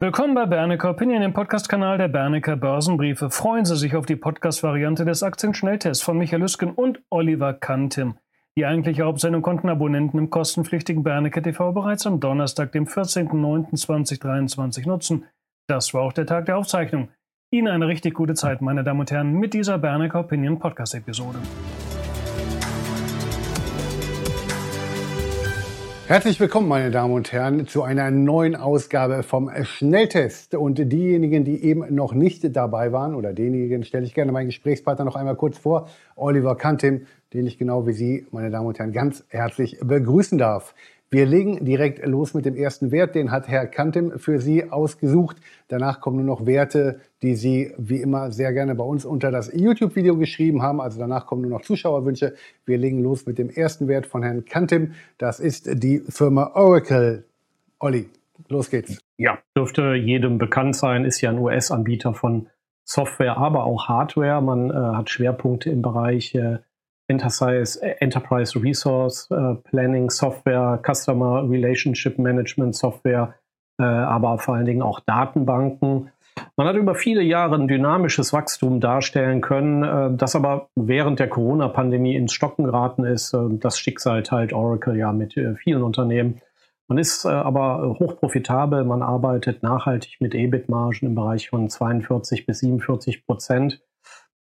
Willkommen bei Bernecker Opinion, dem Podcast-Kanal der Bernecker Börsenbriefe. Freuen Sie sich auf die Podcast-Variante des Aktienschnelltests von Michael Lüsken und Oliver Kantim. Die eigentliche Hauptsendung konnten Abonnenten im kostenpflichtigen Bernecker TV bereits am Donnerstag, dem 14.09.2023 nutzen. Das war auch der Tag der Aufzeichnung. Ihnen eine richtig gute Zeit, meine Damen und Herren, mit dieser Bernecker Opinion Podcast-Episode. Herzlich willkommen, meine Damen und Herren, zu einer neuen Ausgabe vom Schnelltest. Und diejenigen, die eben noch nicht dabei waren, oder denjenigen stelle ich gerne meinen Gesprächspartner noch einmal kurz vor, Oliver Kantim, den ich genau wie Sie, meine Damen und Herren, ganz herzlich begrüßen darf. Wir legen direkt los mit dem ersten Wert. Den hat Herr Kantem für Sie ausgesucht. Danach kommen nur noch Werte, die Sie wie immer sehr gerne bei uns unter das YouTube-Video geschrieben haben. Also danach kommen nur noch Zuschauerwünsche. Wir legen los mit dem ersten Wert von Herrn Kantem. Das ist die Firma Oracle. Olli, los geht's. Ja, dürfte jedem bekannt sein, ist ja ein US-Anbieter von Software, aber auch Hardware. Man äh, hat Schwerpunkte im Bereich äh, Enterprise, Enterprise Resource äh, Planning Software, Customer Relationship Management Software, äh, aber vor allen Dingen auch Datenbanken. Man hat über viele Jahre ein dynamisches Wachstum darstellen können, äh, das aber während der Corona-Pandemie ins Stocken geraten ist. Äh, das Schicksal teilt Oracle ja mit äh, vielen Unternehmen. Man ist äh, aber hochprofitabel, man arbeitet nachhaltig mit EBIT-Margen im Bereich von 42 bis 47 Prozent.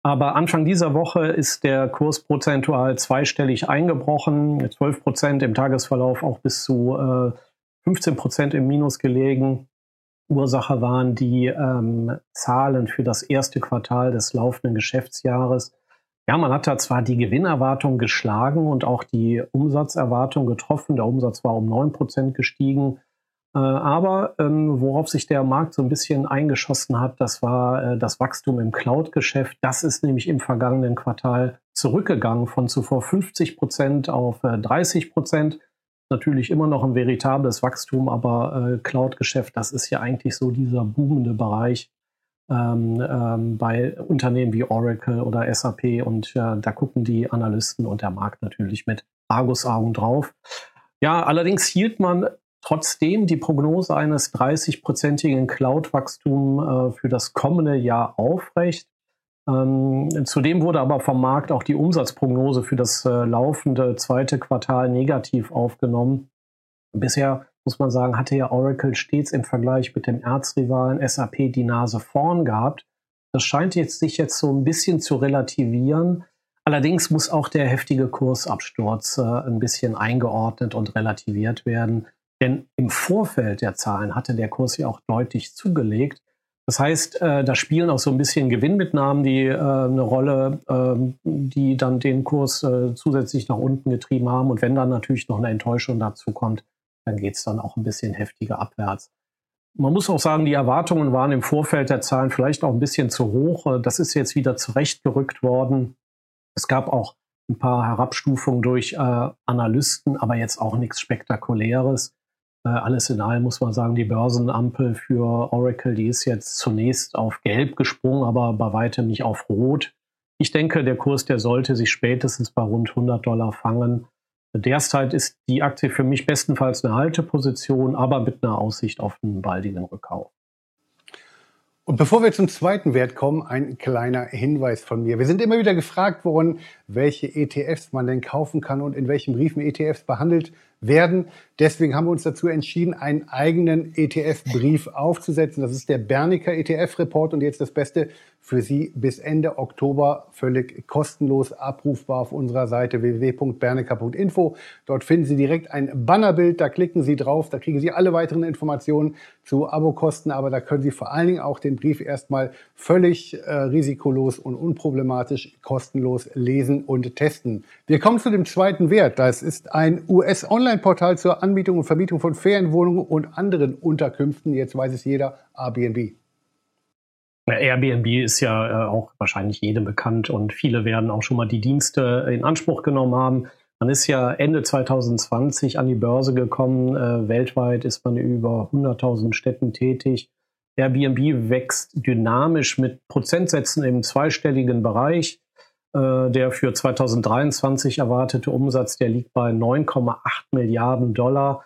Aber Anfang dieser Woche ist der Kurs prozentual zweistellig eingebrochen, 12 Prozent im Tagesverlauf auch bis zu äh, 15 Prozent im Minus gelegen. Ursache waren die ähm, Zahlen für das erste Quartal des laufenden Geschäftsjahres. Ja, man hat da zwar die Gewinnerwartung geschlagen und auch die Umsatzerwartung getroffen. Der Umsatz war um 9 Prozent gestiegen. Äh, aber ähm, worauf sich der Markt so ein bisschen eingeschossen hat, das war äh, das Wachstum im Cloud-Geschäft. Das ist nämlich im vergangenen Quartal zurückgegangen von zuvor 50 Prozent auf äh, 30 Prozent. Natürlich immer noch ein veritables Wachstum, aber äh, Cloud-Geschäft, das ist ja eigentlich so dieser boomende Bereich ähm, ähm, bei Unternehmen wie Oracle oder SAP und äh, da gucken die Analysten und der Markt natürlich mit Argusaugen drauf. Ja, allerdings hielt man trotzdem die Prognose eines 30-prozentigen Cloud-Wachstums äh, für das kommende Jahr aufrecht. Ähm, zudem wurde aber vom Markt auch die Umsatzprognose für das äh, laufende zweite Quartal negativ aufgenommen. Bisher muss man sagen, hatte ja Oracle stets im Vergleich mit dem Erzrivalen SAP die Nase vorn gehabt. Das scheint jetzt sich jetzt so ein bisschen zu relativieren. Allerdings muss auch der heftige Kursabsturz äh, ein bisschen eingeordnet und relativiert werden. Denn im Vorfeld der Zahlen hatte der Kurs ja auch deutlich zugelegt. Das heißt, äh, da spielen auch so ein bisschen Gewinnmitnahmen die äh, eine Rolle, äh, die dann den Kurs äh, zusätzlich nach unten getrieben haben. Und wenn dann natürlich noch eine Enttäuschung dazu kommt, dann geht es dann auch ein bisschen heftiger abwärts. Man muss auch sagen, die Erwartungen waren im Vorfeld der Zahlen vielleicht auch ein bisschen zu hoch. Äh, das ist jetzt wieder zurechtgerückt worden. Es gab auch ein paar Herabstufungen durch äh, Analysten, aber jetzt auch nichts Spektakuläres. Äh, alles in allem muss man sagen, die Börsenampel für Oracle, die ist jetzt zunächst auf Gelb gesprungen, aber bei weitem nicht auf Rot. Ich denke, der Kurs, der sollte sich spätestens bei rund 100 Dollar fangen. Derzeit ist die Aktie für mich bestenfalls eine Halteposition, aber mit einer Aussicht auf einen baldigen Rückkauf. Und bevor wir zum zweiten Wert kommen, ein kleiner Hinweis von mir. Wir sind immer wieder gefragt worden, welche ETFs man denn kaufen kann und in welchen Briefen ETFs behandelt werden. Deswegen haben wir uns dazu entschieden, einen eigenen ETF-Brief aufzusetzen. Das ist der Berniker ETF-Report und jetzt das Beste für Sie bis Ende Oktober völlig kostenlos abrufbar auf unserer Seite www.berniker.info. Dort finden Sie direkt ein Bannerbild, da klicken Sie drauf, da kriegen Sie alle weiteren Informationen zu Abokosten, aber da können Sie vor allen Dingen auch den Brief erstmal völlig äh, risikolos und unproblematisch kostenlos lesen und testen. Wir kommen zu dem zweiten Wert. Das ist ein US-Online-Portal zur Anbietung und Vermietung von Ferienwohnungen und anderen Unterkünften. Jetzt weiß es jeder, Airbnb. Airbnb ist ja äh, auch wahrscheinlich jedem bekannt und viele werden auch schon mal die Dienste in Anspruch genommen haben. Man ist ja Ende 2020 an die Börse gekommen. Äh, weltweit ist man über 100.000 Städten tätig. Airbnb wächst dynamisch mit Prozentsätzen im zweistelligen Bereich. Äh, der für 2023 erwartete Umsatz, der liegt bei 9,8 Milliarden Dollar.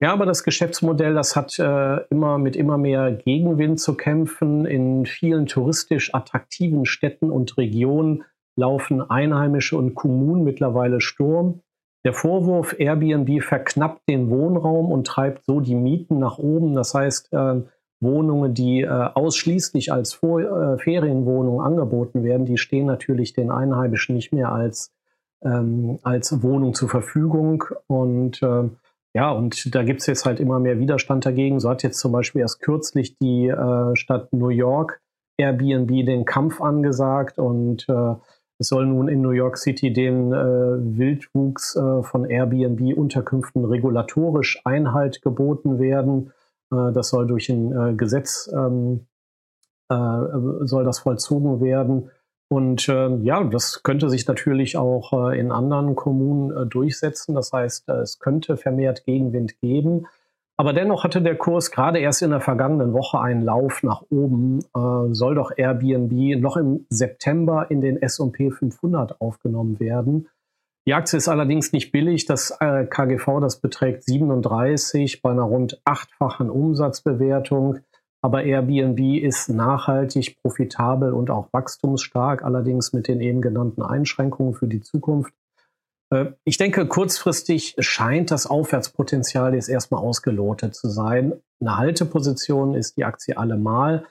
Ja, aber das Geschäftsmodell, das hat äh, immer mit immer mehr Gegenwind zu kämpfen. In vielen touristisch attraktiven Städten und Regionen laufen Einheimische und Kommunen mittlerweile Sturm. Der Vorwurf, Airbnb verknappt den Wohnraum und treibt so die Mieten nach oben. Das heißt, äh, Wohnungen, die äh, ausschließlich als Vor äh, Ferienwohnungen angeboten werden, die stehen natürlich den Einheimischen nicht mehr als, ähm, als Wohnung zur Verfügung. Und äh, ja, und da gibt es jetzt halt immer mehr Widerstand dagegen. So hat jetzt zum Beispiel erst kürzlich die äh, Stadt New York Airbnb den Kampf angesagt und äh, es soll nun in New York City den äh, Wildwuchs äh, von Airbnb-Unterkünften regulatorisch Einhalt geboten werden. Äh, das soll durch ein äh, Gesetz ähm, äh, soll das vollzogen werden. Und äh, ja, das könnte sich natürlich auch äh, in anderen Kommunen äh, durchsetzen. Das heißt, äh, es könnte vermehrt Gegenwind geben. Aber dennoch hatte der Kurs gerade erst in der vergangenen Woche einen Lauf nach oben. Äh, soll doch Airbnb noch im September in den S&P 500 aufgenommen werden. Die Aktie ist allerdings nicht billig. Das äh, KGV, das beträgt 37 bei einer rund achtfachen Umsatzbewertung. Aber Airbnb ist nachhaltig, profitabel und auch wachstumsstark, allerdings mit den eben genannten Einschränkungen für die Zukunft. Äh, ich denke, kurzfristig scheint das Aufwärtspotenzial jetzt erstmal ausgelotet zu sein. Eine Halteposition ist die Aktie allemal.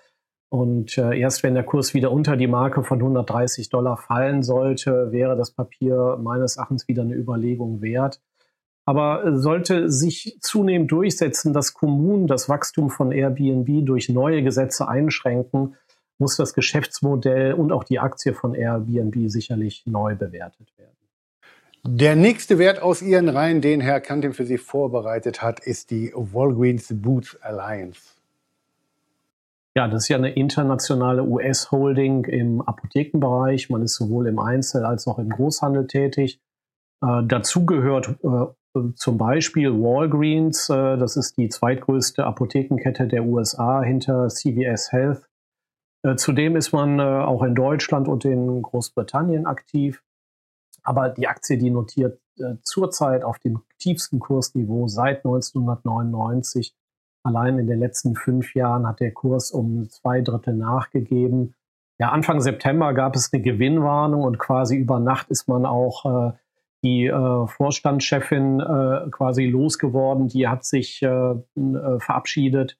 Und äh, erst wenn der Kurs wieder unter die Marke von 130 Dollar fallen sollte, wäre das Papier meines Erachtens wieder eine Überlegung wert. Aber sollte sich zunehmend durchsetzen, dass Kommunen das Wachstum von Airbnb durch neue Gesetze einschränken, muss das Geschäftsmodell und auch die Aktie von Airbnb sicherlich neu bewertet werden. Der nächste Wert aus Ihren Reihen, den Herr Kantin für Sie vorbereitet hat, ist die Walgreens Boots Alliance. Ja, das ist ja eine internationale US-Holding im Apothekenbereich. Man ist sowohl im Einzel- als auch im Großhandel tätig. Äh, dazu gehört äh, zum Beispiel Walgreens, äh, das ist die zweitgrößte Apothekenkette der USA hinter CVS Health. Äh, zudem ist man äh, auch in Deutschland und in Großbritannien aktiv. Aber die Aktie, die notiert äh, zurzeit auf dem tiefsten Kursniveau seit 1999. Allein in den letzten fünf Jahren hat der Kurs um zwei Drittel nachgegeben. Ja, Anfang September gab es eine Gewinnwarnung und quasi über Nacht ist man auch äh, die äh, Vorstandschefin äh, quasi losgeworden, die hat sich äh, äh verabschiedet.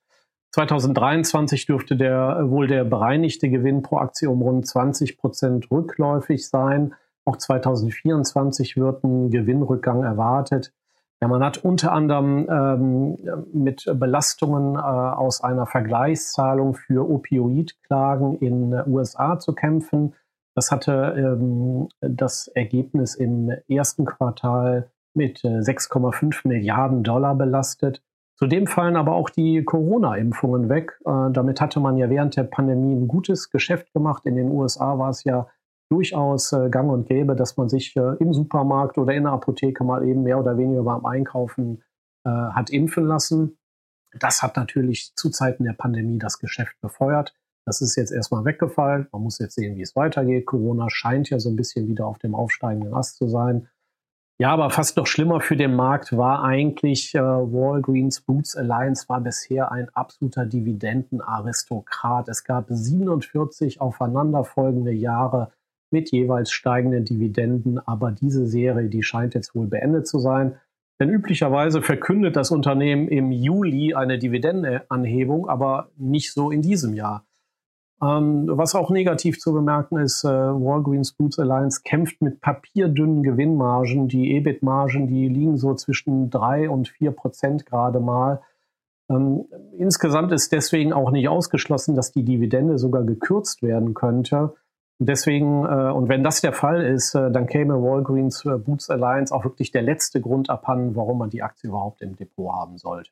2023 dürfte der äh, wohl der bereinigte Gewinn pro Aktie um rund 20 Prozent rückläufig sein. Auch 2024 wird ein Gewinnrückgang erwartet. Ja, man hat unter anderem ähm, mit Belastungen äh, aus einer Vergleichszahlung für Opioidklagen in USA zu kämpfen. Das hatte ähm, das Ergebnis im ersten Quartal mit äh, 6,5 Milliarden Dollar belastet. Zudem fallen aber auch die Corona-Impfungen weg. Äh, damit hatte man ja während der Pandemie ein gutes Geschäft gemacht. In den USA war es ja durchaus äh, gang und gäbe, dass man sich äh, im Supermarkt oder in der Apotheke mal eben mehr oder weniger beim Einkaufen äh, hat impfen lassen. Das hat natürlich zu Zeiten der Pandemie das Geschäft befeuert. Das ist jetzt erstmal weggefallen. Man muss jetzt sehen, wie es weitergeht. Corona scheint ja so ein bisschen wieder auf dem aufsteigenden Ast zu sein. Ja, aber fast noch schlimmer für den Markt war eigentlich äh, Walgreens Boots Alliance war bisher ein absoluter Dividendenaristokrat. Es gab 47 aufeinanderfolgende Jahre mit jeweils steigenden Dividenden, aber diese Serie, die scheint jetzt wohl beendet zu sein. Denn üblicherweise verkündet das Unternehmen im Juli eine Dividendenanhebung, aber nicht so in diesem Jahr. Ähm, was auch negativ zu bemerken ist, äh, Walgreens Boots Alliance kämpft mit papierdünnen Gewinnmargen. Die EBIT-Margen, die liegen so zwischen drei und vier Prozent gerade mal. Ähm, insgesamt ist deswegen auch nicht ausgeschlossen, dass die Dividende sogar gekürzt werden könnte. Deswegen, äh, und wenn das der Fall ist, äh, dann käme Walgreens äh, Boots Alliance auch wirklich der letzte Grund abhanden, warum man die Aktie überhaupt im Depot haben sollte.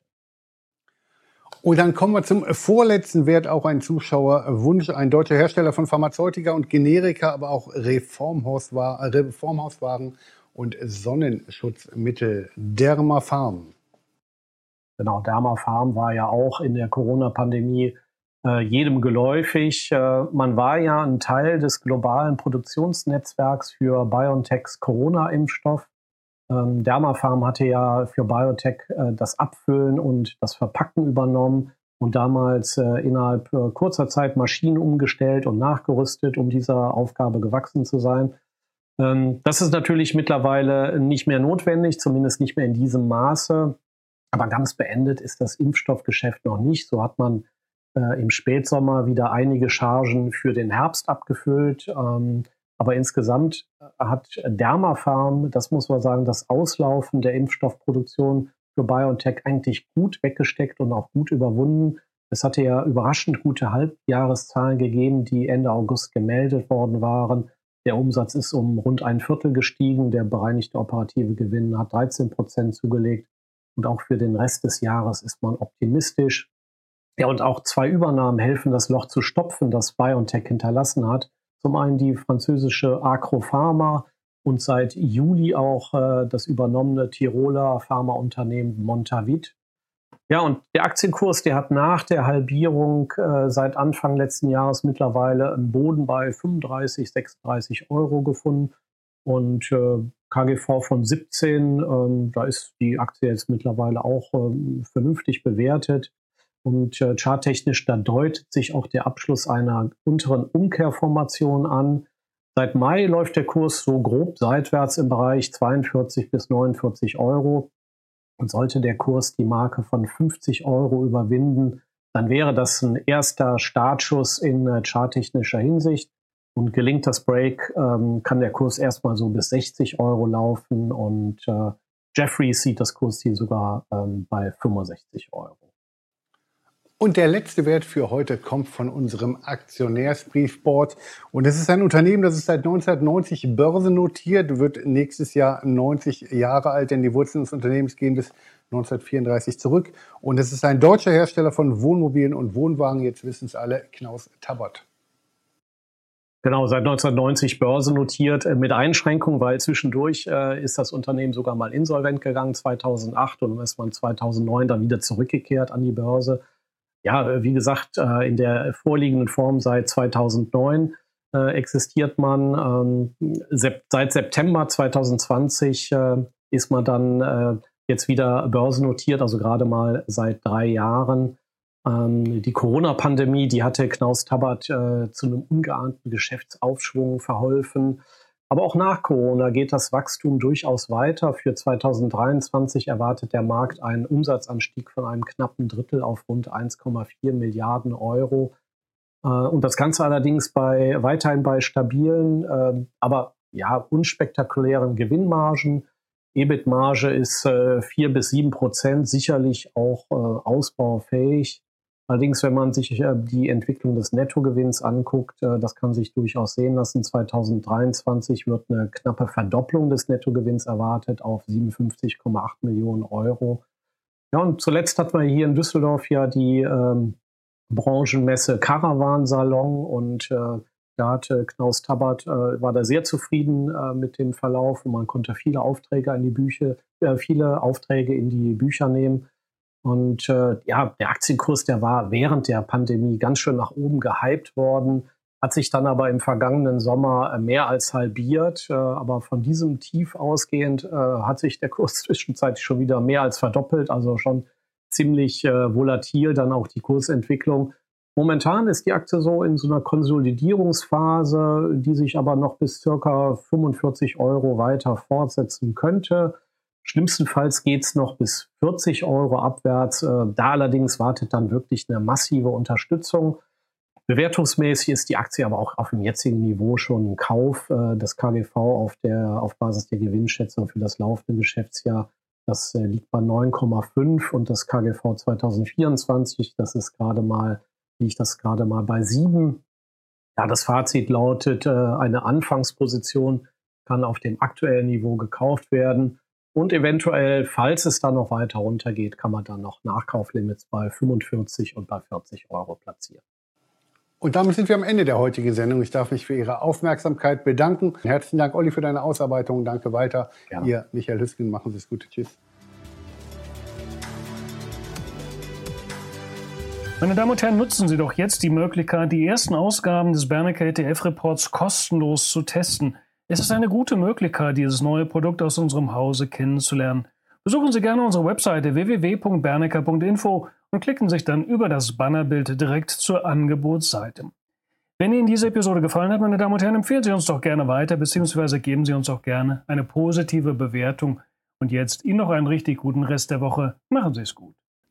Und dann kommen wir zum vorletzten Wert, auch ein Zuschauerwunsch. Ein deutscher Hersteller von Pharmazeutika und Generika, aber auch Reformhauswaren und Sonnenschutzmittel. Dermafarm. Genau, Dermafarm war ja auch in der Corona-Pandemie äh, jedem geläufig. Äh, man war ja ein Teil des globalen Produktionsnetzwerks für BioNTechs Corona-Impfstoff. Äh, Ähm, Dermafarm hatte ja für Biotech äh, das Abfüllen und das Verpacken übernommen und damals äh, innerhalb äh, kurzer Zeit Maschinen umgestellt und nachgerüstet, um dieser Aufgabe gewachsen zu sein. Ähm, das ist natürlich mittlerweile nicht mehr notwendig, zumindest nicht mehr in diesem Maße. Aber ganz beendet ist das Impfstoffgeschäft noch nicht. So hat man äh, im Spätsommer wieder einige Chargen für den Herbst abgefüllt. Ähm, aber insgesamt äh, hat Dermafarm, das muss man sagen, das Auslaufen der Impfstoffproduktion für BioNTech eigentlich gut weggesteckt und auch gut überwunden. Es hatte ja überraschend gute Halbjahreszahlen gegeben, die Ende August gemeldet worden waren. Der Umsatz ist um rund ein Viertel gestiegen. Der bereinigte operative Gewinn hat 13 Prozent zugelegt. Und auch für den Rest des Jahres ist man optimistisch. Ja, und auch zwei Übernahmen helfen, das Loch zu stopfen, das BioNTech hinterlassen hat. Zum einen die französische Agropharma und seit Juli auch äh, das übernommene Tiroler Pharmaunternehmen Montavit. Ja, und der Aktienkurs, der hat nach der Halbierung äh, seit Anfang letzten Jahres mittlerweile einen Boden bei 35, 36 Euro gefunden. Und äh, KGV von 17, ähm, da ist die Aktie jetzt mittlerweile auch ähm, vernünftig bewertet. Und äh, charttechnisch, da deutet sich auch der Abschluss einer unteren Umkehrformation an. Seit Mai läuft der Kurs so grob seitwärts im Bereich 42 bis 49 Euro. Und sollte der Kurs die Marke von 50 Euro überwinden, dann wäre das ein erster Startschuss in äh, charttechnischer Hinsicht. Und gelingt das Break, ähm, kann der Kurs erstmal so bis 60 Euro laufen und äh, Jeffries sieht das Kursziel sogar ähm, bei 65 Euro. Und der letzte Wert für heute kommt von unserem Aktionärsbriefboard. Und es ist ein Unternehmen, das ist seit 1990 börsennotiert, wird nächstes Jahr 90 Jahre alt, denn die Wurzeln des Unternehmens gehen bis 1934 zurück. Und es ist ein deutscher Hersteller von Wohnmobilen und Wohnwagen. Jetzt wissen es alle, Knaus Tabbert. Genau, seit 1990 börsennotiert äh, mit Einschränkungen, weil zwischendurch äh, ist das Unternehmen sogar mal insolvent gegangen 2008 und ist man 2009 dann wieder zurückgekehrt an die Börse. Ja, äh, wie gesagt, äh, in der vorliegenden Form seit 2009 äh, existiert man. Ähm, seit September 2020 äh, ist man dann jetzt wieder börsennotiert, also gerade mal seit drei Jahren. Ähm, die Corona-Pandemie, die hatte Knaus Tabbert zu einem ungeahnten Geschäftsaufschwung verholfen. Aber auch nach Corona geht das Wachstum durchaus weiter. Für 2023 erwartet der Markt einen Umsatzanstieg von einem knappen Drittel auf rund 1,4 Milliarden Euro. Äh, und das Ganze allerdings bei, weiterhin bei stabilen, äh, aber ja, unspektakulären Gewinnmargen. EBIT-Marge ist äh, 4 bis 7 Prozent, sicherlich auch äh, ausbaufähig. Allerdings, wenn man sich äh, die Entwicklung des Nettogewinns anguckt, äh, das kann sich durchaus sehen lassen. 2023 wird eine knappe Verdopplung des Nettogewinns erwartet auf 57,8 Millionen Euro. Ja, und zuletzt hat man hier in Düsseldorf ja die ähm, Branchenmesse Caravan Salon und äh, da hatte Knaus Tabbert, äh, war da sehr zufrieden mit dem Verlauf und man konnte viele Aufträge in die Bücher, viele Aufträge in die Bücher nehmen. Und äh, ja, der Aktienkurs, der war während der Pandemie ganz schön nach oben gehypt worden, hat sich dann aber im vergangenen Sommer äh, mehr als halbiert. Äh, aber von diesem Tief ausgehend äh, hat sich der Kurs zwischenzeitlich schon wieder mehr als verdoppelt, also schon ziemlich äh, volatil dann auch die Kursentwicklung. Momentan ist die Aktie so in so einer Konsolidierungsphase, die sich aber noch bis circa 45 Euro weiter fortsetzen könnte. Schlimmstenfalls geht es noch bis 40 Euro abwärts. Äh, da allerdings wartet dann wirklich eine massive Unterstützung. Bewertungsmäßig ist die Aktie aber auch auf dem jetzigen Niveau schon ein Kauf. Äh, das KGV auf, der, auf Basis der Gewinnschätzung für das laufende Geschäftsjahr, das äh, liegt bei 9,5 und das KGV 2024, das ist gerade mal, liegt das gerade mal bei 7. Ja, das Fazit lautet, eine Anfangsposition kann auf dem aktuellen Niveau gekauft werden. Und eventuell, falls es dann noch weiter runtergeht, kann man dann noch Nachkauflimits bei 45 und bei 40 Euro platzieren. Und damit sind wir am Ende der heutigen Sendung. Ich darf mich für Ihre Aufmerksamkeit bedanken. Herzlichen Dank, Olli, für deine Ausarbeitung. Danke weiter. Ja. Ihr, Michael Hüsken, machen Sie es gut. Tschüss. Meine Damen und Herren, nutzen Sie doch jetzt die Möglichkeit, die ersten Ausgaben des Bernecker ETF-Reports kostenlos zu testen. Es ist eine gute Möglichkeit, dieses neue Produkt aus unserem Hause kennenzulernen. Besuchen Sie gerne unsere Webseite www.bernecker.info und klicken sich dann über das Bannerbild direkt zur Angebotsseite. Wenn Ihnen diese Episode gefallen hat, meine Damen und Herren, empfehlen Sie uns doch gerne weiter, beziehungsweise geben Sie uns auch gerne eine positive Bewertung. Und jetzt Ihnen noch einen richtig guten Rest der Woche. Machen Sie es gut.